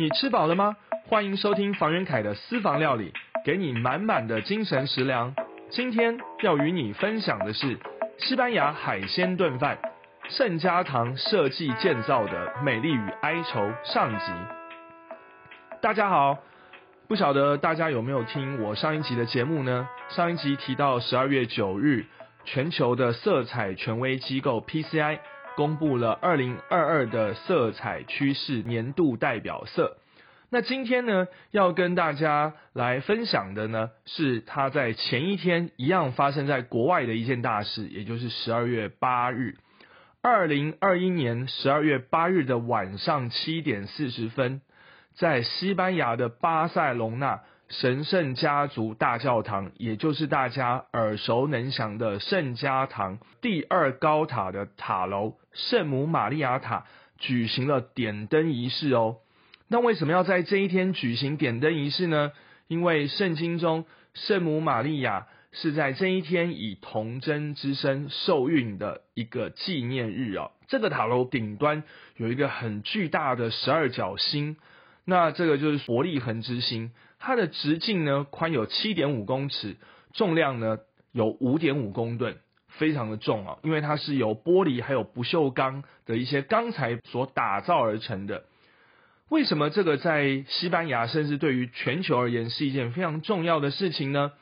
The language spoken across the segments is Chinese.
你吃饱了吗？欢迎收听房元凯的私房料理，给你满满的精神食粮。今天要与你分享的是西班牙海鲜炖饭，圣家堂设计建造的美丽与哀愁上集。大家好，不晓得大家有没有听我上一集的节目呢？上一集提到十二月九日，全球的色彩权威机构 PCI。公布了二零二二的色彩趋势年度代表色。那今天呢，要跟大家来分享的呢，是它在前一天一样发生在国外的一件大事，也就是十二月八日，二零二一年十二月八日的晚上七点四十分，在西班牙的巴塞隆纳。神圣家族大教堂，也就是大家耳熟能详的圣家堂第二高塔的塔楼圣母玛利亚塔，举行了点灯仪式哦。那为什么要在这一天举行点灯仪式呢？因为圣经中圣母玛利亚是在这一天以童真之身受孕的一个纪念日哦。这个塔楼顶端有一个很巨大的十二角星，那这个就是伯利恒之星。它的直径呢宽有七点五公尺，重量呢有五点五公吨，非常的重啊！因为它是由玻璃还有不锈钢的一些钢材所打造而成的。为什么这个在西班牙甚至对于全球而言是一件非常重要的事情呢？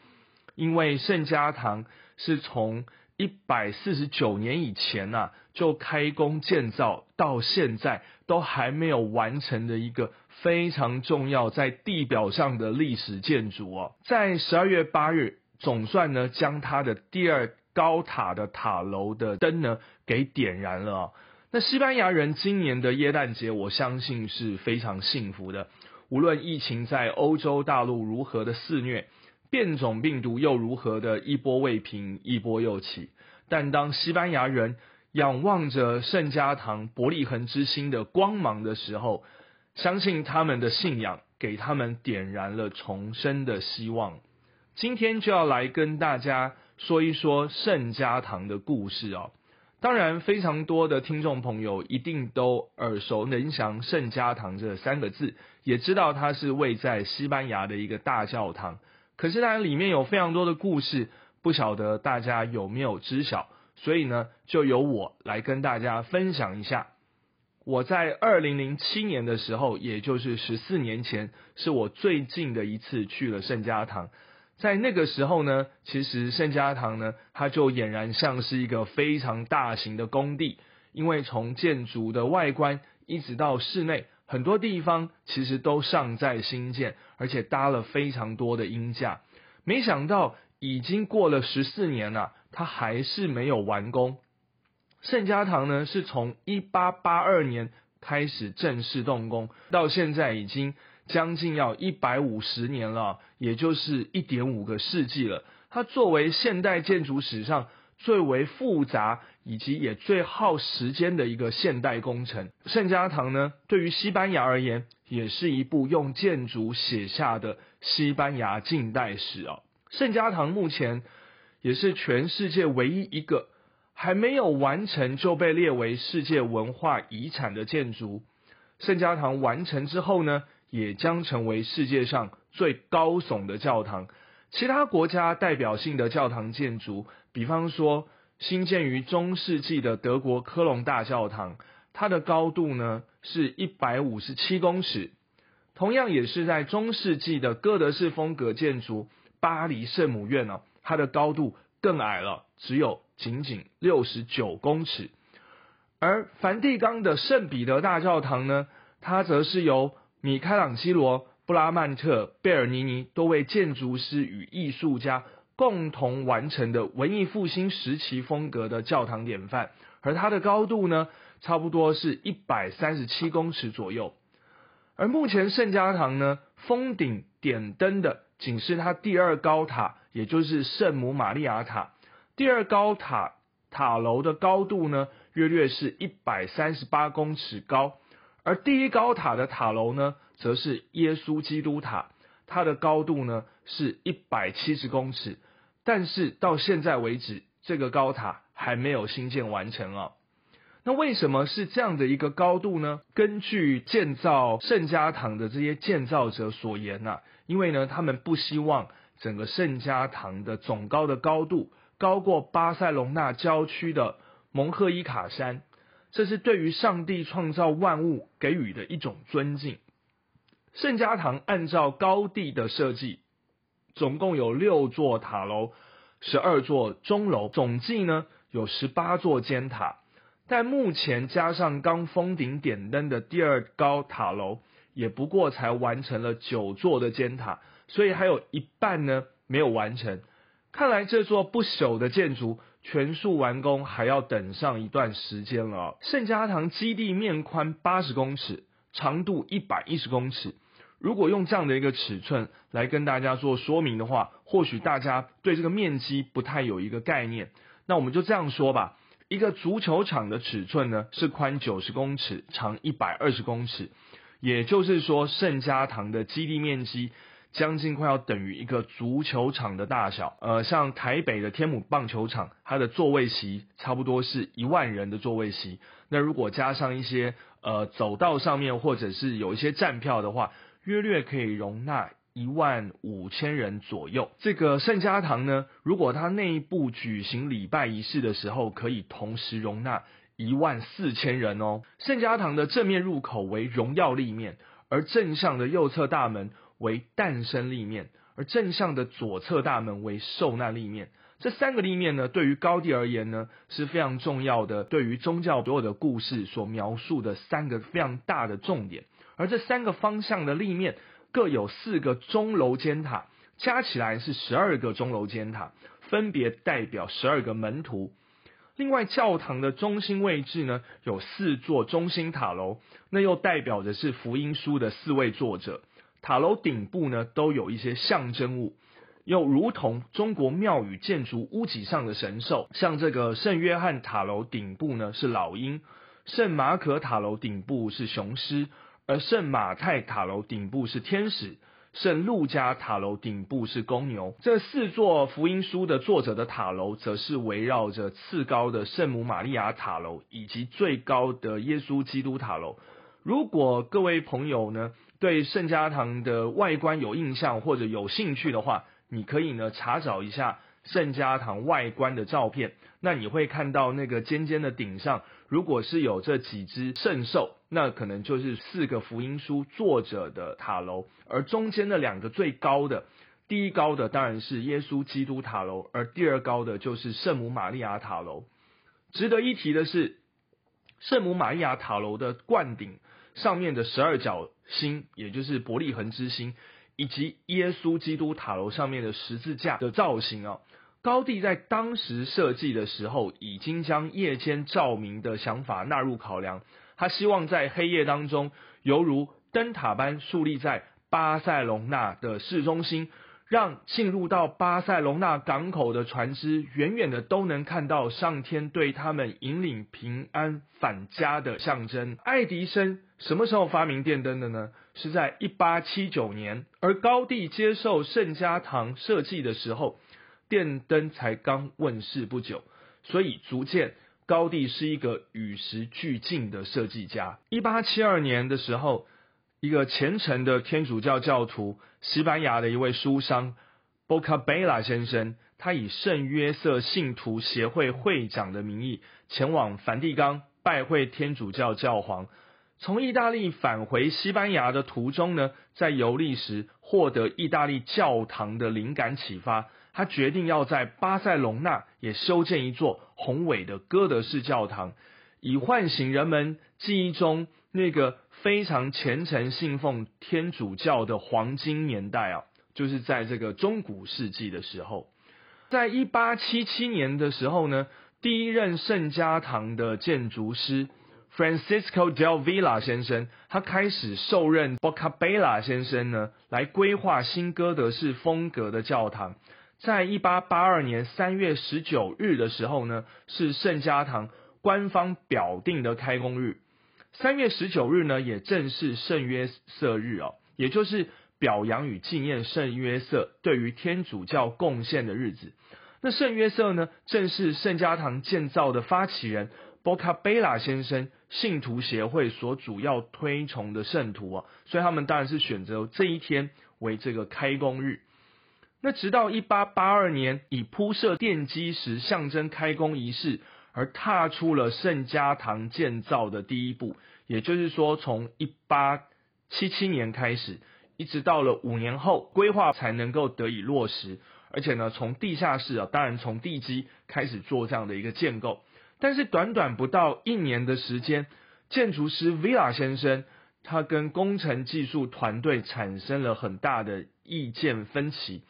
因为圣家堂是从一百四十九年以前呐就开工建造，到现在都还没有完成的一个。非常重要，在地表上的历史建筑哦，在十二月八日，总算呢将它的第二高塔的塔楼的灯呢给点燃了。那西班牙人今年的耶诞节，我相信是非常幸福的。无论疫情在欧洲大陆如何的肆虐，变种病毒又如何的一波未平一波又起，但当西班牙人仰望着圣家堂伯利恒之星的光芒的时候，相信他们的信仰给他们点燃了重生的希望。今天就要来跟大家说一说圣家堂的故事哦。当然，非常多的听众朋友一定都耳熟能详“圣家堂”这三个字，也知道它是位在西班牙的一个大教堂。可是，当然里面有非常多的故事，不晓得大家有没有知晓？所以呢，就由我来跟大家分享一下。我在二零零七年的时候，也就是十四年前，是我最近的一次去了圣家堂。在那个时候呢，其实圣家堂呢，它就俨然像是一个非常大型的工地，因为从建筑的外观一直到室内，很多地方其实都尚在新建，而且搭了非常多的鹰架。没想到已经过了十四年了，它还是没有完工。圣家堂呢，是从一八八二年开始正式动工，到现在已经将近要一百五十年了，也就是一点五个世纪了。它作为现代建筑史上最为复杂以及也最耗时间的一个现代工程，圣家堂呢，对于西班牙而言，也是一部用建筑写下的西班牙近代史啊。圣家堂目前也是全世界唯一一个。还没有完成就被列为世界文化遗产的建筑，圣家堂完成之后呢，也将成为世界上最高耸的教堂。其他国家代表性的教堂建筑，比方说新建于中世纪的德国科隆大教堂，它的高度呢是一百五十七公尺。同样也是在中世纪的哥德式风格建筑巴黎圣母院呢，它的高度更矮了，只有。仅仅六十九公尺，而梵蒂冈的圣彼得大教堂呢，它则是由米开朗基罗、布拉曼特、贝尔尼尼多位建筑师与艺术家共同完成的文艺复兴时期风格的教堂典范，而它的高度呢，差不多是一百三十七公尺左右。而目前圣家堂呢，封顶点灯的仅是它第二高塔，也就是圣母玛利亚塔。第二高塔塔楼的高度呢，约略是一百三十八公尺高，而第一高塔的塔楼呢，则是耶稣基督塔，它的高度呢是一百七十公尺，但是到现在为止，这个高塔还没有新建完成啊。那为什么是这样的一个高度呢？根据建造圣家堂的这些建造者所言呐，因为呢，他们不希望整个圣家堂的总高的高度高过巴塞隆纳郊区的蒙赫伊卡山，这是对于上帝创造万物给予的一种尊敬。圣家堂按照高地的设计，总共有六座塔楼，十二座钟楼，总计呢有十八座尖塔。但目前加上刚封顶点灯的第二高塔楼，也不过才完成了九座的尖塔，所以还有一半呢没有完成。看来这座不朽的建筑全数完工还要等上一段时间了。圣家堂基地面宽八十公尺，长度一百一十公尺。如果用这样的一个尺寸来跟大家做说明的话，或许大家对这个面积不太有一个概念。那我们就这样说吧。一个足球场的尺寸呢，是宽九十公尺，长一百二十公尺。也就是说，圣家堂的基地面积将近快要等于一个足球场的大小。呃，像台北的天母棒球场，它的座位席差不多是一万人的座位席。那如果加上一些呃走道上面或者是有一些站票的话，约略可以容纳。一万五千人左右。这个圣家堂呢，如果它内部举行礼拜仪式的时候，可以同时容纳一万四千人哦。圣家堂的正面入口为荣耀立面，而正向的右侧大门为诞生立面，而正向的左侧大门为受难立面。这三个立面呢，对于高地而言呢，是非常重要的。对于宗教所有的故事所描述的三个非常大的重点，而这三个方向的立面。各有四个钟楼尖塔，加起来是十二个钟楼尖塔，分别代表十二个门徒。另外，教堂的中心位置呢，有四座中心塔楼，那又代表的是福音书的四位作者。塔楼顶部呢，都有一些象征物，又如同中国庙宇建筑屋脊上的神兽，像这个圣约翰塔楼顶部呢是老鹰，圣马可塔楼顶部是雄狮。而圣马太塔楼顶部是天使，圣路加塔楼顶部是公牛。这四座福音书的作者的塔楼，则是围绕着次高的圣母玛利亚塔楼以及最高的耶稣基督塔楼。如果各位朋友呢对圣家堂的外观有印象或者有兴趣的话，你可以呢查找一下圣家堂外观的照片。那你会看到那个尖尖的顶上，如果是有这几只圣兽。那可能就是四个福音书作者的塔楼，而中间的两个最高的，第一高的当然是耶稣基督塔楼，而第二高的就是圣母玛利亚塔楼。值得一提的是，圣母玛利亚塔楼的冠顶上面的十二角星，也就是伯利恒之星，以及耶稣基督塔楼上面的十字架的造型啊，高地在当时设计的时候，已经将夜间照明的想法纳入考量。他希望在黑夜当中，犹如灯塔般树立在巴塞隆纳的市中心，让进入到巴塞隆纳港口的船只，远远的都能看到上天对他们引领平安返家的象征。爱迪生什么时候发明电灯的呢？是在一八七九年，而高帝接受圣家堂设计的时候，电灯才刚问世不久，所以逐渐。高帝是一个与时俱进的设计家。一八七二年的时候，一个虔诚的天主教教徒，西班牙的一位书商 Bocabella 先生，他以圣约瑟信徒协会会长的名义，前往梵蒂冈拜会天主教教皇。从意大利返回西班牙的途中呢，在游历时获得意大利教堂的灵感启发。他决定要在巴塞隆纳也修建一座宏伟的哥德式教堂，以唤醒人们记忆中那个非常虔诚信奉天主教的黄金年代啊，就是在这个中古世纪的时候，在一八七七年的时候呢，第一任圣家堂的建筑师 Francisco del Villa 先生，他开始受任 b o c a b e l a 先生呢，来规划新哥德式风格的教堂。在一八八二年三月十九日的时候呢，是圣家堂官方表定的开工日。三月十九日呢，也正是圣约瑟日哦，也就是表扬与纪念圣约瑟对于天主教贡献的日子。那圣约瑟呢，正是圣家堂建造的发起人波卡贝拉先生信徒协会所主要推崇的圣徒啊，所以他们当然是选择这一天为这个开工日。那直到一八八二年，以铺设奠基石象征开工仪式，而踏出了圣家堂建造的第一步。也就是说，从一八七七年开始，一直到了五年后，规划才能够得以落实。而且呢，从地下室啊，当然从地基开始做这样的一个建构。但是短短不到一年的时间，建筑师 Villa 先生他跟工程技术团队产生了很大的意见分歧，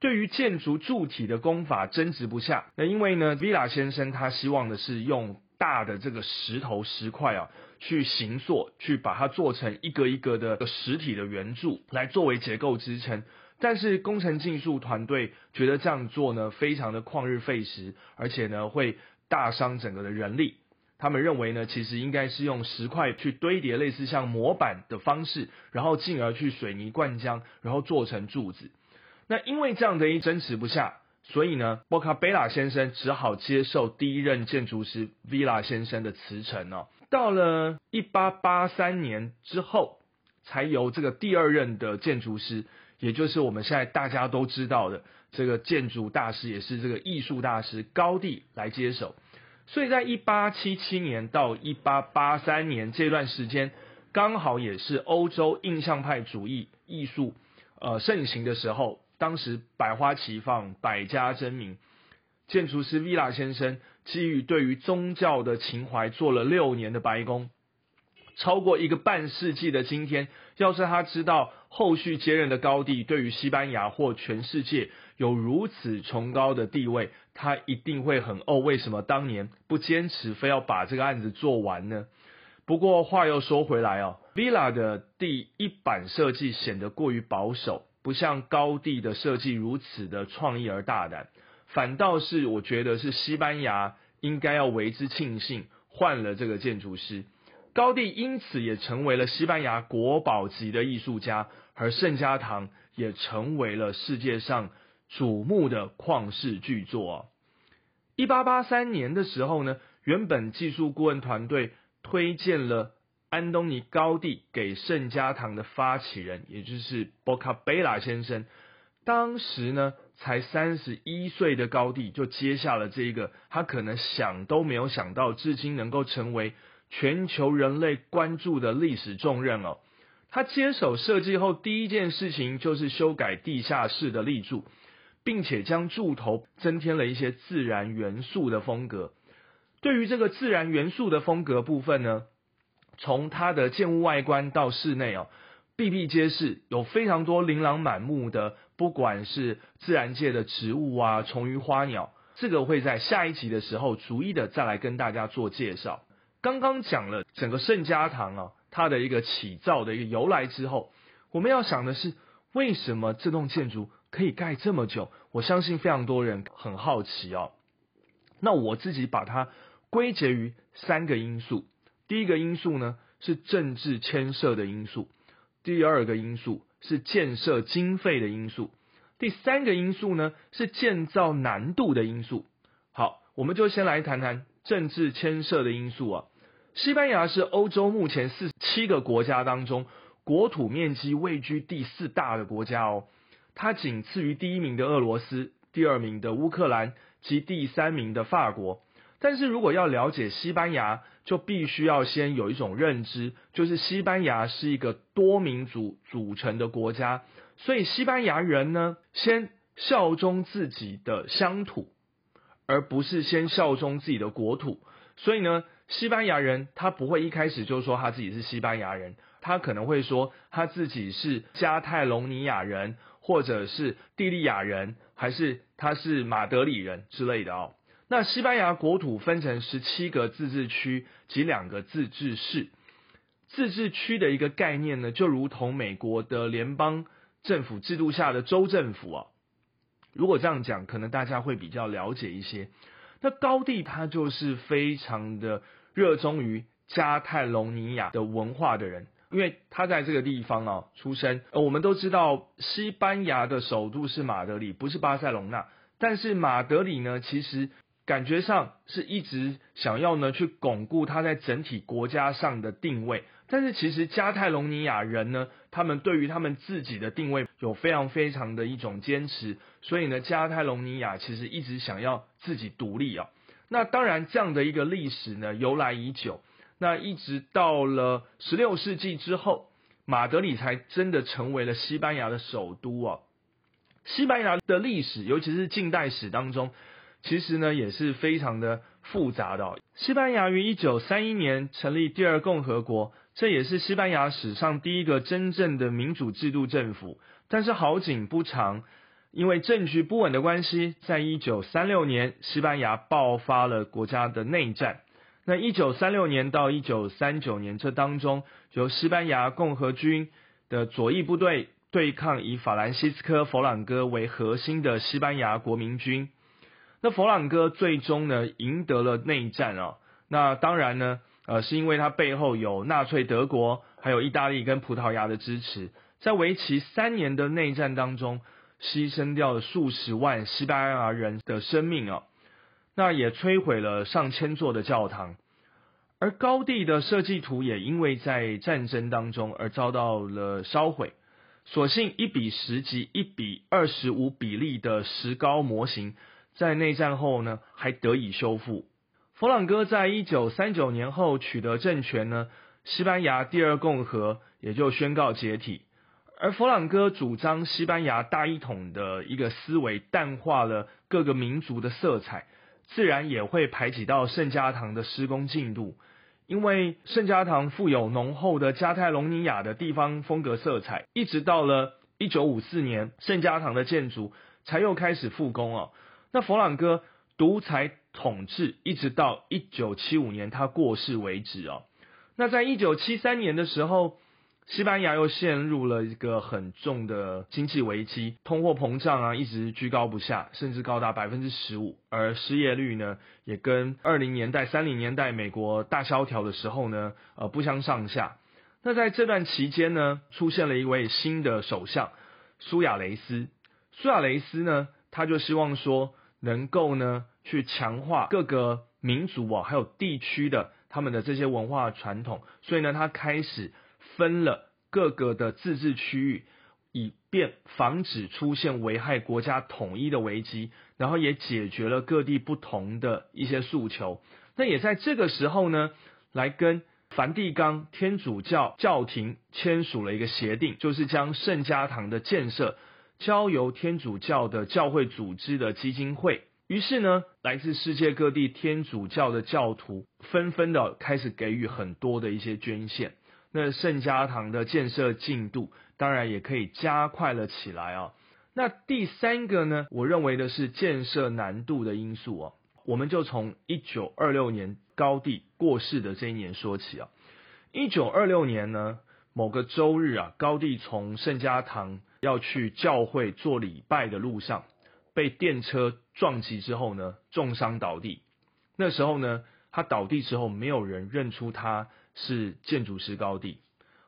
对于建筑柱体的工法争执不下。那因为呢，Villa 先生他希望的是用大的这个石头石块啊，去形塑，去把它做成一个一个的实体的圆柱，来作为结构支撑。但是工程技术团队觉得这样做呢，非常的旷日费时，而且呢会。大伤整个的人力，他们认为呢，其实应该是用石块去堆叠，类似像模板的方式，然后进而去水泥灌浆，然后做成柱子。那因为这样的一争持不下，所以呢，波卡贝拉先生只好接受第一任建筑师 Villa 先生的辞呈哦。到了一八八三年之后，才由这个第二任的建筑师，也就是我们现在大家都知道的。这个建筑大师也是这个艺术大师高地来接手，所以在一八七七年到一八八三年这段时间，刚好也是欧洲印象派主义艺术呃盛行的时候。当时百花齐放，百家争鸣。建筑师 Villa 先生基于对于宗教的情怀，做了六年的白宫。超过一个半世纪的今天，要是他知道后续接任的高地对于西班牙或全世界有如此崇高的地位，他一定会很哦，为什么当年不坚持非要把这个案子做完呢？不过话又说回来哦，Villa 的第一版设计显得过于保守，不像高地的设计如此的创意而大胆，反倒是我觉得是西班牙应该要为之庆幸，换了这个建筑师。高地因此也成为了西班牙国宝级的艺术家，而圣家堂也成为了世界上瞩目的旷世巨作。一八八三年的时候呢，原本技术顾问团队推荐了安东尼高地给圣家堂的发起人，也就是博卡贝拉先生。当时呢，才三十一岁的高地就接下了这一个他可能想都没有想到，至今能够成为。全球人类关注的历史重任哦，他接手设计后，第一件事情就是修改地下室的立柱，并且将柱头增添了一些自然元素的风格。对于这个自然元素的风格部分呢，从它的建物外观到室内哦，比比皆是，有非常多琳琅满目的，不管是自然界的植物啊、虫鱼花鸟，这个会在下一集的时候逐一的再来跟大家做介绍。刚刚讲了整个圣家堂啊，它的一个起造的一个由来之后，我们要想的是，为什么这栋建筑可以盖这么久？我相信非常多人很好奇哦。那我自己把它归结于三个因素。第一个因素呢是政治牵涉的因素，第二个因素是建设经费的因素，第三个因素呢是建造难度的因素。好，我们就先来谈谈政治牵涉的因素啊。西班牙是欧洲目前四七个国家当中国土面积位居第四大的国家哦，它仅次于第一名的俄罗斯、第二名的乌克兰及第三名的法国。但是如果要了解西班牙，就必须要先有一种认知，就是西班牙是一个多民族组成的国家，所以西班牙人呢，先效忠自己的乡土，而不是先效忠自己的国土。所以呢。西班牙人他不会一开始就说他自己是西班牙人，他可能会说他自己是加泰隆尼亚人，或者是蒂利亚人，还是他是马德里人之类的哦。那西班牙国土分成十七个自治区及两个自治市，自治区的一个概念呢，就如同美国的联邦政府制度下的州政府啊。如果这样讲，可能大家会比较了解一些。那高地他就是非常的热衷于加泰隆尼亚的文化的人，因为他在这个地方啊出生。呃，我们都知道西班牙的首都是马德里，不是巴塞隆纳。但是马德里呢，其实感觉上是一直想要呢去巩固他在整体国家上的定位。但是其实加泰隆尼亚人呢，他们对于他们自己的定位有非常非常的一种坚持，所以呢，加泰隆尼亚其实一直想要自己独立啊。那当然，这样的一个历史呢，由来已久。那一直到了十六世纪之后，马德里才真的成为了西班牙的首都啊。西班牙的历史，尤其是近代史当中，其实呢也是非常的复杂的。西班牙于一九三一年成立第二共和国。这也是西班牙史上第一个真正的民主制度政府，但是好景不长，因为政局不稳的关系，在一九三六年，西班牙爆发了国家的内战。那一九三六年到一九三九年这当中，由西班牙共和军的左翼部队对抗以法兰西斯科·佛朗哥为核心的西班牙国民军。那佛朗哥最终呢赢得了内战啊，那当然呢。呃，是因为他背后有纳粹德国、还有意大利跟葡萄牙的支持，在为期三年的内战当中，牺牲掉了数十万西班牙人的生命啊，那也摧毁了上千座的教堂，而高地的设计图也因为在战争当中而遭到了烧毁，所幸一比十级、一比二十五比例的石膏模型，在内战后呢还得以修复。佛朗哥在一九三九年后取得政权呢，西班牙第二共和也就宣告解体。而佛朗哥主张西班牙大一统的一个思维，淡化了各个民族的色彩，自然也会排挤到圣家堂的施工进度。因为圣家堂富有浓厚的加泰隆尼亚的地方风格色彩，一直到了一九五四年，圣家堂的建筑才又开始复工哦。那佛朗哥独裁。统治一直到一九七五年他过世为止哦。那在一九七三年的时候，西班牙又陷入了一个很重的经济危机，通货膨胀啊一直居高不下，甚至高达百分之十五，而失业率呢也跟二零年代、三零年代美国大萧条的时候呢呃不相上下。那在这段期间呢，出现了一位新的首相苏亚雷斯。苏亚雷斯呢，他就希望说能够呢。去强化各个民族啊，还有地区的他们的这些文化传统，所以呢，他开始分了各个的自治区域，以便防止出现危害国家统一的危机，然后也解决了各地不同的一些诉求。那也在这个时候呢，来跟梵蒂冈天主教教廷签署了一个协定，就是将圣家堂的建设交由天主教的教会组织的基金会。于是呢，来自世界各地天主教的教徒纷纷的开始给予很多的一些捐献，那圣家堂的建设进度当然也可以加快了起来啊。那第三个呢，我认为的是建设难度的因素啊，我们就从一九二六年高地过世的这一年说起啊。一九二六年呢，某个周日啊，高地从圣家堂要去教会做礼拜的路上。被电车撞击之后呢，重伤倒地。那时候呢，他倒地之后，没有人认出他是建筑师高地。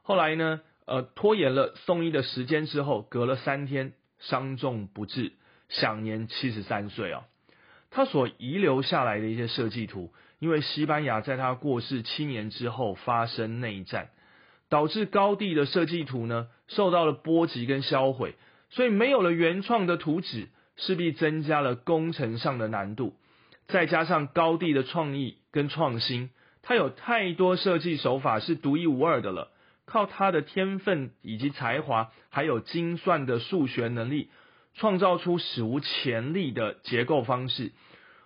后来呢，呃，拖延了送医的时间之后，隔了三天，伤重不治，享年七十三岁啊。他所遗留下来的一些设计图，因为西班牙在他过世七年之后发生内战，导致高地的设计图呢受到了波及跟销毁，所以没有了原创的图纸。势必增加了工程上的难度，再加上高地的创意跟创新，他有太多设计手法是独一无二的了。靠他的天分以及才华，还有精算的数学能力，创造出史无前例的结构方式。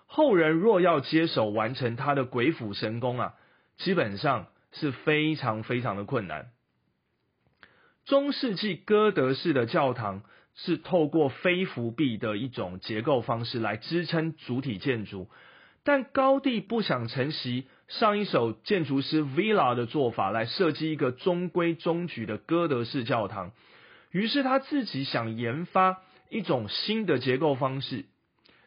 后人若要接手完成他的鬼斧神工啊，基本上是非常非常的困难。中世纪哥德式的教堂。是透过非浮壁的一种结构方式来支撑主体建筑，但高地不想承袭上一首建筑师 Villa 的做法来设计一个中规中矩的哥德式教堂，于是他自己想研发一种新的结构方式，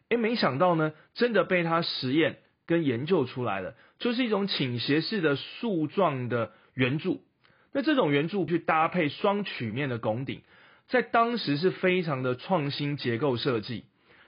诶，没想到呢，真的被他实验跟研究出来了，就是一种倾斜式的树状的圆柱，那这种圆柱去搭配双曲面的拱顶。在当时是非常的创新结构设计，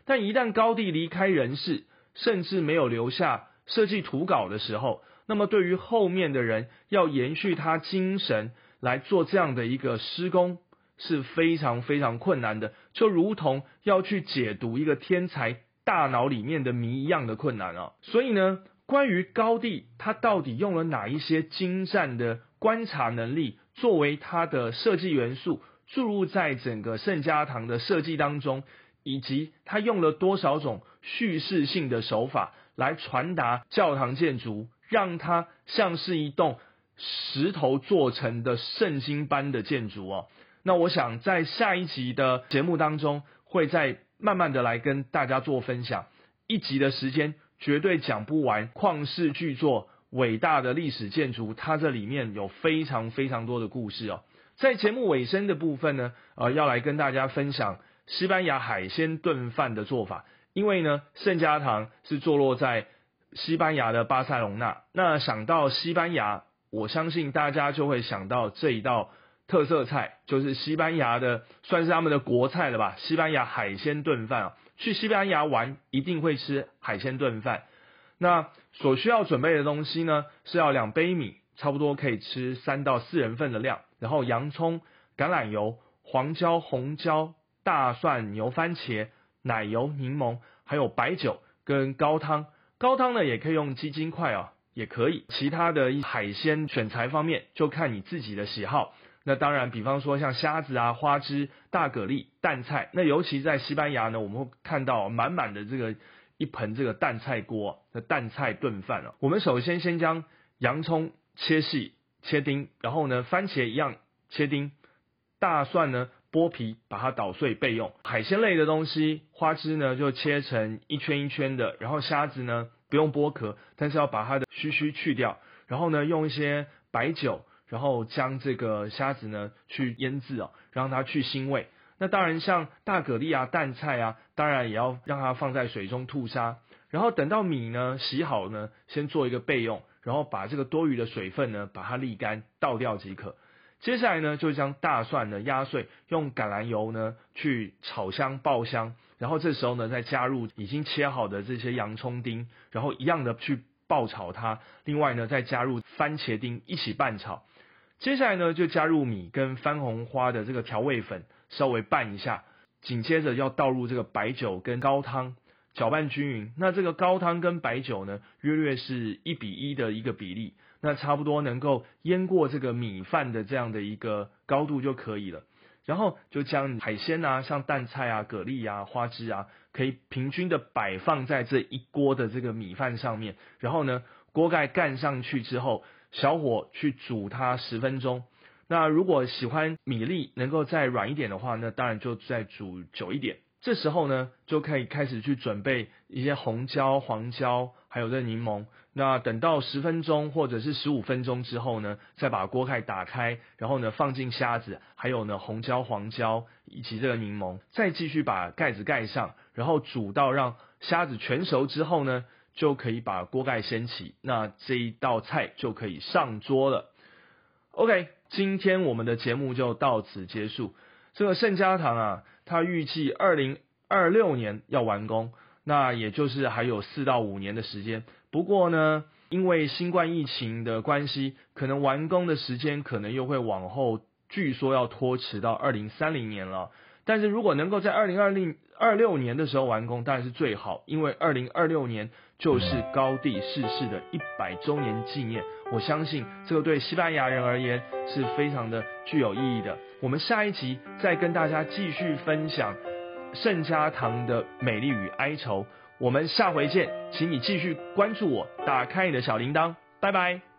但一旦高地离开人世，甚至没有留下设计图稿的时候，那么对于后面的人要延续他精神来做这样的一个施工是非常非常困难的，就如同要去解读一个天才大脑里面的谜一样的困难啊！所以呢，关于高地，他到底用了哪一些精湛的观察能力作为他的设计元素，注入在整个圣家堂的设计当中？以及他用了多少种叙事性的手法来传达教堂建筑，让它像是一栋石头做成的圣经般的建筑哦。那我想在下一集的节目当中，会再慢慢的来跟大家做分享。一集的时间绝对讲不完，旷世巨作、伟大的历史建筑，它这里面有非常非常多的故事哦。在节目尾声的部分呢，呃，要来跟大家分享。西班牙海鲜炖饭的做法，因为呢，圣家堂是坐落在西班牙的巴塞隆纳。那想到西班牙，我相信大家就会想到这一道特色菜，就是西班牙的，算是他们的国菜了吧？西班牙海鲜炖饭啊，去西班牙玩一定会吃海鲜炖饭。那所需要准备的东西呢，是要两杯米，差不多可以吃三到四人份的量，然后洋葱、橄榄油、黄椒、红椒。大蒜、牛番茄、奶油、柠檬，还有白酒跟高汤。高汤呢也可以用鸡精块啊，也可以。其他的海鲜选材方面，就看你自己的喜好。那当然，比方说像虾子啊、花枝、大蛤蜊、蛋菜。那尤其在西班牙呢，我们会看到满满的这个一盆这个蛋菜锅的蛋菜炖饭啊。我们首先先将洋葱切细切丁，然后呢番茄一样切丁，大蒜呢。剥皮，把它捣碎备用。海鲜类的东西，花枝呢就切成一圈一圈的，然后虾子呢不用剥壳，但是要把它的须须去掉。然后呢，用一些白酒，然后将这个虾子呢去腌制哦，让它去腥味。那当然，像大蛤蜊啊、蛋菜啊，当然也要让它放在水中吐沙。然后等到米呢洗好呢，先做一个备用，然后把这个多余的水分呢把它沥干，倒掉即可。接下来呢，就将大蒜呢压碎，用橄榄油呢去炒香爆香，然后这时候呢再加入已经切好的这些洋葱丁，然后一样的去爆炒它。另外呢再加入番茄丁一起拌炒。接下来呢就加入米跟番红花的这个调味粉，稍微拌一下。紧接着要倒入这个白酒跟高汤，搅拌均匀。那这个高汤跟白酒呢，约略是一比一的一个比例。那差不多能够淹过这个米饭的这样的一个高度就可以了，然后就将海鲜啊，像蛋菜啊、蛤蜊啊、花枝啊，可以平均的摆放在这一锅的这个米饭上面，然后呢，锅盖盖上去之后，小火去煮它十分钟。那如果喜欢米粒能够再软一点的话，那当然就再煮久一点。这时候呢，就可以开始去准备一些红椒、黄椒，还有这柠檬。那等到十分钟或者是十五分钟之后呢，再把锅盖打开，然后呢放进虾子，还有呢红椒、黄椒以及这个柠檬，再继续把盖子盖上，然后煮到让虾子全熟之后呢，就可以把锅盖掀起，那这一道菜就可以上桌了。OK，今天我们的节目就到此结束。这个盛家堂啊，它预计二零二六年要完工，那也就是还有四到五年的时间。不过呢，因为新冠疫情的关系，可能完工的时间可能又会往后，据说要拖迟到二零三零年了。但是如果能够在二零二零二六年的时候完工，当然是最好，因为二零二六年就是高地逝世的一百周年纪念。我相信这个对西班牙人而言是非常的具有意义的。我们下一集再跟大家继续分享盛家堂的美丽与哀愁。我们下回见，请你继续关注我，打开你的小铃铛，拜拜。